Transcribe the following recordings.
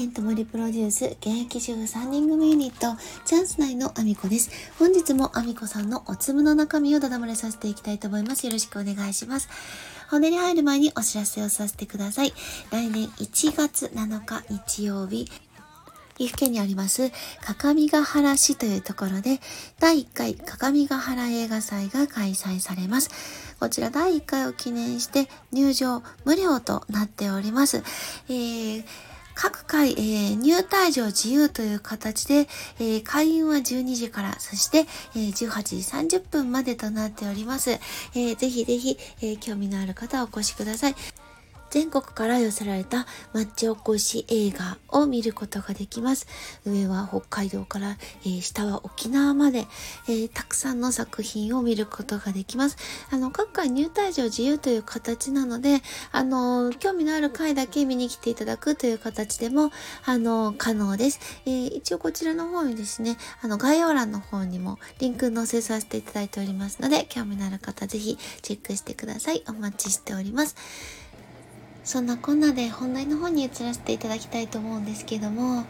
ケントモリプロデュース現役主婦3人組ユニットチャンス内のアミコです本日もアミコさんのお粒の中身をダダ漏れさせていきたいと思いますよろしくお願いします本音に入る前にお知らせをさせてください来年1月7日日曜日岐阜県にあります、各務原市というところで、第1回各務原映画祭が開催されます。こちら第1回を記念して入場無料となっております。えー各回、えー入退場自由という形で、えー会員は12時から、そして、えー18時30分までとなっております。えーぜひぜひ、え興味のある方はお越しください。全国から寄せられた町おこし映画を見ることができます。上は北海道から、えー下は沖縄まで、えーたくさんの作品を見ることができます。あの、各回入退場自由という形なので、あの、興味のある回だけ見に来ていただくという形でも、あの、可能です。えー一応こちらの方にですね、あの、概要欄の方にもリンク載せさせていただいておりますので、興味のある方ぜひチェックしてください。お待ちしております。そんなこんなで本題の方に移らせていただきたいと思うんですけども、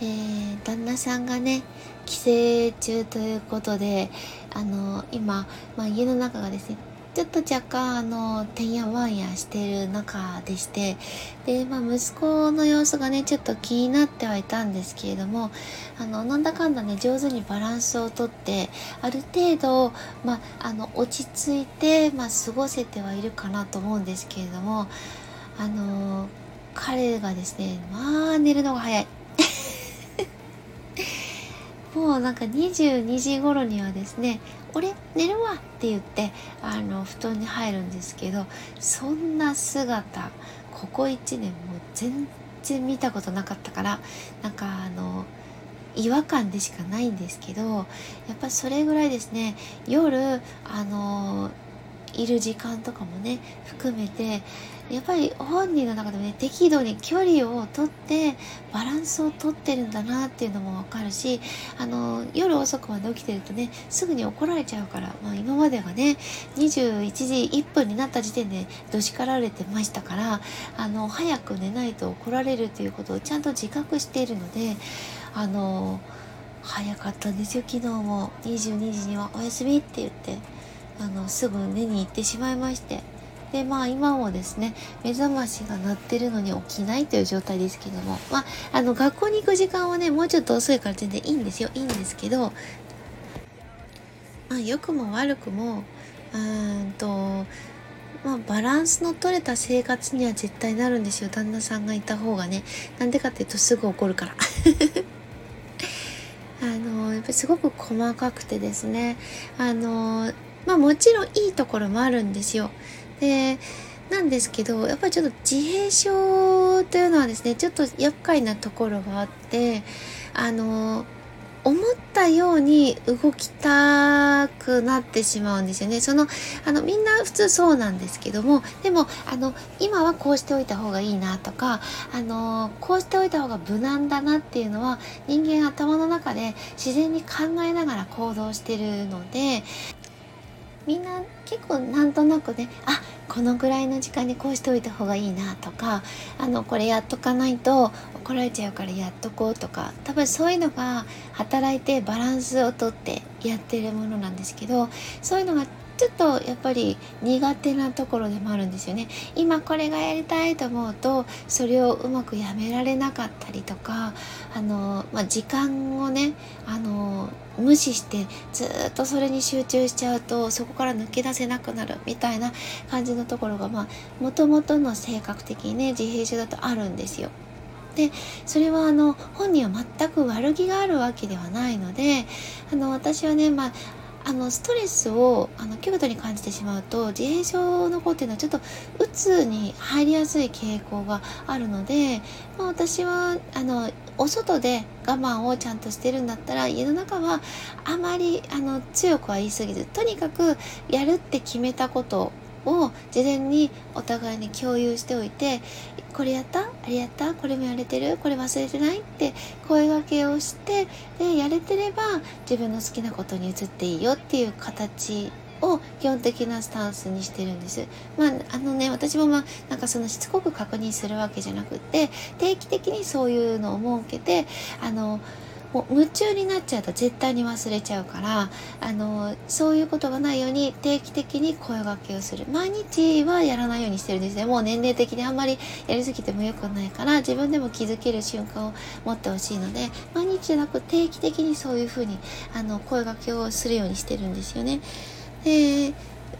えー、旦那さんがね、帰省中ということで、あの、今、まあ、家の中がですね、ちょっと若干、あの、てんやわんやしてる中でして、で、まあ、息子の様子がね、ちょっと気になってはいたんですけれども、あの、なんだかんだね、上手にバランスをとって、ある程度、まあ、あの、落ち着いて、まあ、過ごせてはいるかなと思うんですけれども、あの彼がですねまあ寝るのが早い。もうなんか22時頃にはですね「俺寝るわ」って言ってあの布団に入るんですけどそんな姿ここ1年もう全然見たことなかったからなんかあの違和感でしかないんですけどやっぱそれぐらいですね夜あのいる時間とかもね含めてやっぱり本人の中でもね適度に距離をとってバランスをとってるんだなっていうのもわかるしあの夜遅くまで起きてるとねすぐに怒られちゃうから、まあ、今まではね21時1分になった時点でどしかられてましたからあの早く寝ないと怒られるということをちゃんと自覚しているのであの早かったんですよ昨日も。22時には「おやすみ」って言ってあのすぐ寝に行ってしまいまして。でまあ今もですね目覚ましが鳴ってるのに起きないという状態ですけども。まああの学校に行く時間はねもうちょっと遅いから全然いいんですよ。いいんですけどまあ良くも悪くもうーんとまあ、バランスの取れた生活には絶対なるんですよ。旦那さんがいた方がね。なんでかっていうとすぐ怒るから。あのやっぱりすごく細かくてですね。あのまあもちろんいいところもあるんですよでなんですけどやっぱりちょっと自閉症というのはですねちょっと厄介なところがあってあの思ったように動きたくなってしまうんですよね。その、あの、みんな普通そうなんですけども、でも、あの、今はこうしておいた方がいいなとか、あの、こうしておいた方が無難だなっていうのは、人間頭の中で自然に考えながら行動してるので、みんな結構なんとなくねあこのぐらいの時間にこうしておいた方がいいなとかあのこれやっとかないと怒られちゃうからやっとこうとか多分そういうのが働いてバランスをとってやってるものなんですけどそういうのがちょっとやっぱり苦手なところでもあるんですよね今これがやりたいと思うとそれをうまくやめられなかったりとかあの、まあ、時間をねあの無視してずっとそれに集中しちゃうとそこから抜け出せなくなるみたいな感じのところがまあもともとの性格的にね自閉症だとあるんですよ。でそれはあの本人は全く悪気があるわけではないのであの私はね、まあ、あのストレスをあの極度に感じてしまうと自閉症の子っていうのはちょっとうつに入りやすい傾向があるので、まあ、私はあのお外で我慢をちゃんとしてるんだったら家の中はあまりあの強くは言い過ぎずとにかくやるって決めたことを事前にお互いに共有しておいてこれやった？あれやった？これもやれてる？これ忘れてない？って声がけをしてでやれてれば自分の好きなことに移っていいよっていう形を基本的なスタンスにしてるんです。まあ、あのね、私もまあ、なんかそのしつこく確認するわけじゃなくって、定期的にそういうのを設けて、あの、もう夢中になっちゃうと絶対に忘れちゃうからあのそういうことがないように定期的に声掛けをする毎日はやらないようにしてるんですねもう年齢的にあんまりやりすぎてもよくないから自分でも気づける瞬間を持ってほしいので毎日じゃなく定期的にそういうふうにあの声掛けをするようにしてるんですよね。で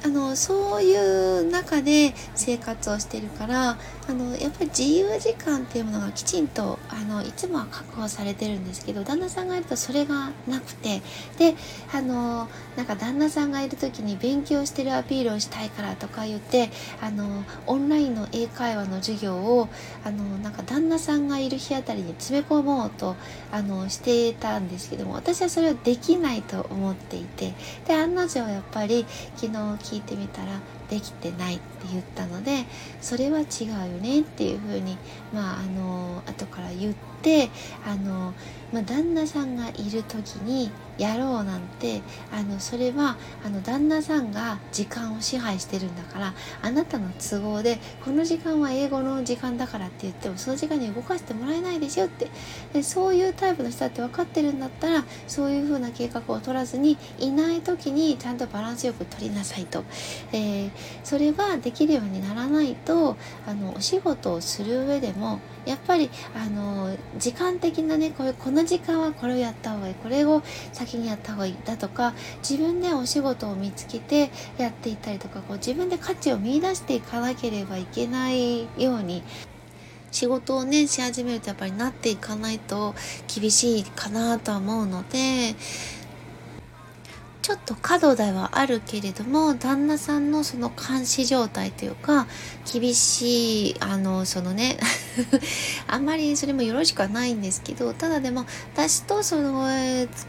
あのそういう中で生活をしてるからあのやっぱり自由時間っていうものがきちんとあのいつもは確保されてるんですけど旦那さんがいるとそれがなくて。であのなんか旦那さんがいる時に勉強してるアピールをしたいからとか言ってあのオンラインの英会話の授業をあのなんか旦那さんがいる日あたりに詰め込もうとあのしてたんですけども私はそれはできないと思っていて。で案の定やっぱり昨日聞いてみたらできてないって言ったのでそれは違うよねっていうふうにまああの後から言ってあの、まあ、旦那さんがいる時にやろうなんてあのそれはあの旦那さんが時間を支配してるんだからあなたの都合でこの時間は英語の時間だからって言ってもその時間に動かしてもらえないでしょって。でそういうタイプの人だって分かってるんだったらそういう風な計画を取らずにいない時にちゃんとバランスよく取りなさいと、えー、それはできるようにならないとあのお仕事をする上でもやっぱりあの時間的なねこれこのの時間はこれをやった方がいいこれを先にやった方がいいだとか自分でお仕事を見つけてやっていったりとかこう自分で価値を見いだしていかなければいけないように仕事をねし始めるとやっぱりなっていかないと厳しいかなとは思うのでちょっと過度ではあるけれども旦那さんのその監視状態というか厳しいあのそのね あんまりそれもよろしくはないんですけどただでも私とその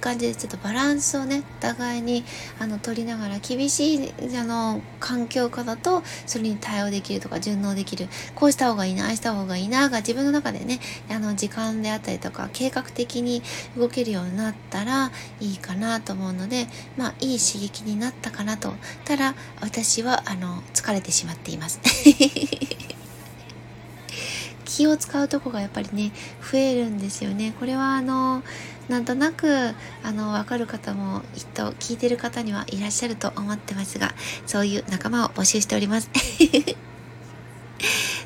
感じでちょっとバランスをねお互いにあの取りながら厳しいあの環境下だとそれに対応できるとか順応できるこうした方がいいなああした方がいいなが自分の中でねあの時間であったりとか計画的に動けるようになったらいいかなと思うので、まあまあ、いい刺激になったかなと。ただ、私は、あの、疲れてしまっています。気を使うとこがやっぱりね、増えるんですよね。これは、あの、なんとなく、あの、わかる方も、きっと聞いてる方にはいらっしゃると思ってますが、そういう仲間を募集しております。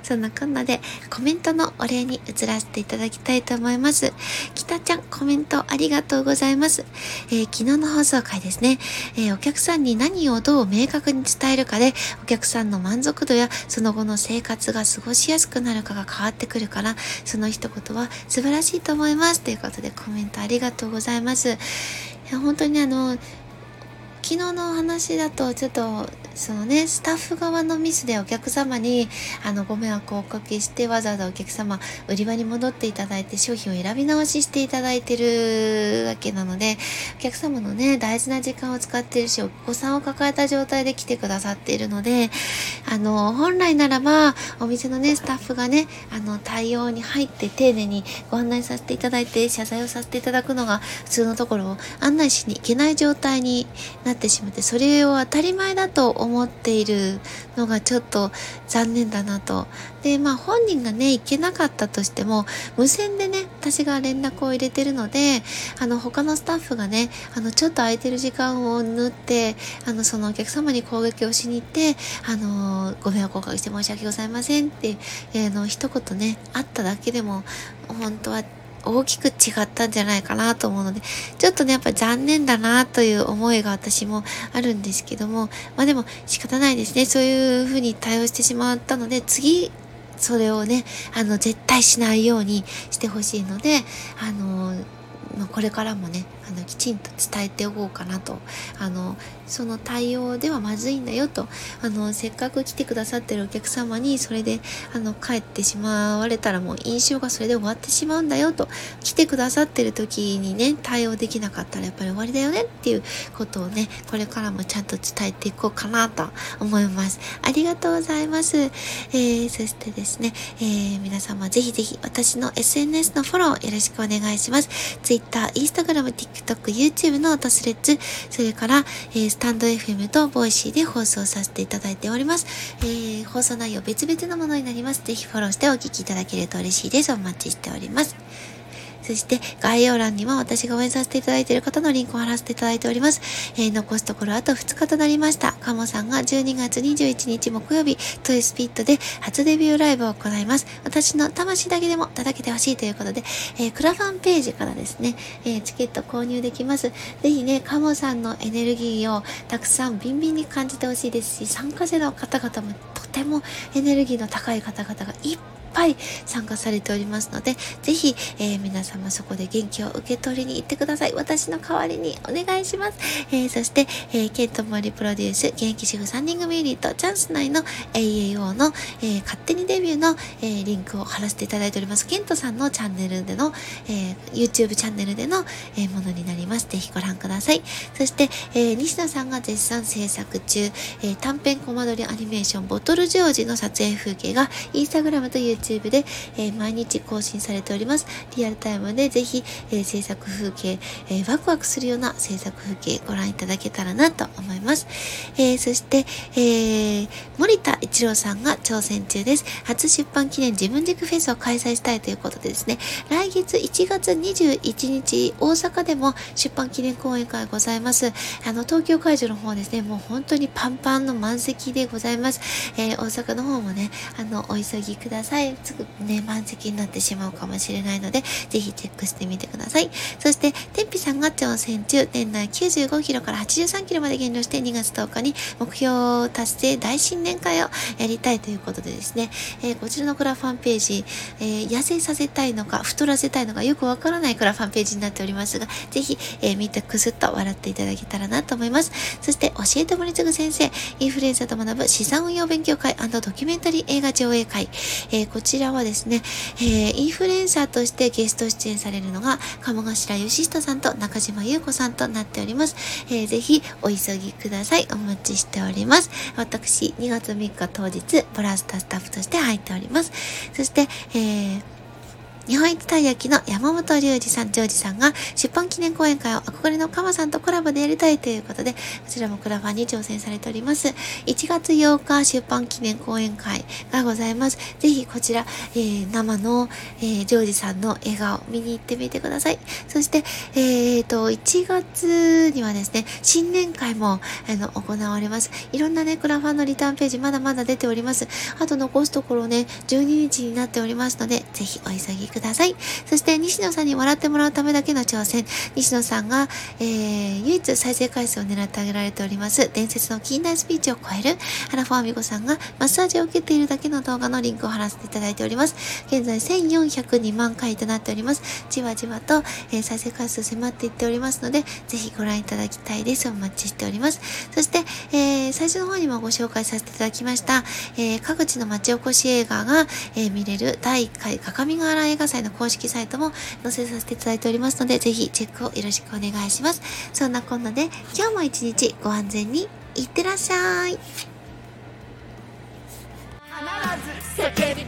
そんなこんなでコメントのお礼に移らせていただきたいと思います。北ちゃん、コメントありがとうございます。えー、昨日の放送回ですね、えー、お客さんに何をどう明確に伝えるかで、お客さんの満足度やその後の生活が過ごしやすくなるかが変わってくるから、その一言は素晴らしいと思います。ということでコメントありがとうございます。本当にあの、昨日のお話だとちょっとそのね、スタッフ側のミスでお客様に、あの、ご迷惑をおかけして、わざわざお客様、売り場に戻っていただいて、商品を選び直ししていただいてるわけなので、お客様のね、大事な時間を使ってるし、お子さんを抱えた状態で来てくださっているので、あの、本来ならば、お店のね、スタッフがね、あの、対応に入って丁寧にご案内させていただいて、謝罪をさせていただくのが普通のところを案内しに行けない状態になっててしまって、それを当たり前だと思っているのがちょっと残念だなと。で、まあ本人がね、行けなかったとしても、無線でね、私が連絡を入れてるので、あの他のスタッフがね、あのちょっと空いてる時間を縫って、あのそのお客様に攻撃をしに行って、あの、ご迷惑をおかけして申し訳ございませんって、えー、の一言ね、あっただけでも、本当は大きく違ったんじゃないかなと思うので、ちょっとね、やっぱ残念だなという思いが私もあるんですけども、まあでも仕方ないですね。そういうふうに対応してしまったので、次、それをね、あの、絶対しないようにしてほしいので、あの、ま、これからもね、あの、きちんと伝えておこうかなと。あの、その対応ではまずいんだよと。あの、せっかく来てくださってるお客様にそれで、あの、帰ってしまわれたらもう印象がそれで終わってしまうんだよと。来てくださってる時にね、対応できなかったらやっぱり終わりだよねっていうことをね、これからもちゃんと伝えていこうかなと思います。ありがとうございます。えー、そしてですね、えー、皆様ぜひぜひ私の SNS のフォローよろしくお願いします。Twitter、Instagram、TikTok、 YouTube、note、Threads、それから、えー、スタンド FM とボイシーで放送させていただいております。えー、放送内容別々のものになります。ぜひフォローしてお聞きいただけると嬉しいです。お待ちしております。そして概要欄には私が応援させていただいている方のリンクを貼らせていただいております。えー、残すところあと2日となりました。カモさんが12月21日木曜日、トイスピットで初デビューライブを行います。私の魂だけでも叩けてほしいということで、えー、クラファンページからですね、えー、チケット購入できます。ぜひね、カモさんのエネルギーをたくさんビンビンに感じてほしいですし、参加者の方々もとてもエネルギーの高い方々がいっぱいぱい参加されておりますので、ぜひ、えー、皆様そこで元気を受け取りに行ってください。私の代わりにお願いします。えー、そして、えー、ケントモリプロデュース、現役主婦3人組ユニット、チャンス内の AAO の、えー、勝手にデビューの、えー、リンクを貼らせていただいております。ケントさんのチャンネルでの、えー、YouTube チャンネルでの、えー、ものになります。ぜひご覧ください。そして、えー、西野さんが絶賛制作中、えー、短編コマ撮りアニメーションボトルジョージの撮影風景がインスタグラムと YouTube YouTube で、えー、毎日更新されております。リアルタイムでぜひ、えー、制作風景、えー、ワクワクするような制作風景ご覧いただけたらなと思います。えー、そして、えー、森田一郎さんが挑戦中です。初出版記念自分軸フェスを開催したいということでですね、来月1月21日、大阪でも出版記念講演会ございます。あの、東京会場の方ですね、もう本当にパンパンの満席でございます。えー、大阪の方もね、あの、お急ぎください。すぐね、満席になってしまうかもしれないので、ぜひチェックしてみてください。そして、天日さんが挑戦中、年内95キロから83キロまで減量して2月10日に目標達成大新年会をやりたいということでですね、えー、こちらのクラファンページ、えー、痩せさせたいのか、太らせたいのか、よくわからないクラファンページになっておりますが、ぜひ、えー、見てくすっと笑っていただけたらなと思います。そして、教えて森次先生、インフルエンザと学ぶ資産運用勉強会ドキュメンタリー映画上映会、えー、こちらはですね、えー、インフルエンサーとしてゲスト出演されるのが、鴨頭義人さんと中島優子さんとなっております。えー、ぜひお急ぎください。お待ちしております。私、2月3日当日、ボラスタスタッフとして入っております。そして、えー日本一たい焼きの山本隆二さん、ジョージさんが出版記念講演会を憧れのカマさんとコラボでやりたいということで、こちらもクラファンに挑戦されております。1月8日出版記念講演会がございます。ぜひこちら、えー、生の、えー、ジョージさんの笑顔見に行ってみてください。そして、えーと、1月にはですね、新年会も、あの、行われます。いろんなね、クラファンのリターンページまだまだ出ております。あと残すところね、12日になっておりますので、ぜひお急ぎください。ください。そして西野さんに笑ってもらうためだけの挑戦。西野さんが、えー、唯一再生回数を狙ってあげられております、伝説の近代スピーチを超える、花ファーミコさんがマッサージを受けているだけの動画のリンクを貼らせていただいております。現在1402万回となっております。じわじわと、えー、再生回数迫っていっておりますので、ぜひご覧いただきたいです。お待ちしております。そして、えー、最初の方にもご紹介させていただきました、えー、各地の町おこし映画が、えー、見れる第1回各務原映画祭の公式サイトも載せさせていただいておりますので、ぜひチェックをよろしくお願いします。そんなこんなで、今日も一日ご安全にいってらっしゃい。必ず叫び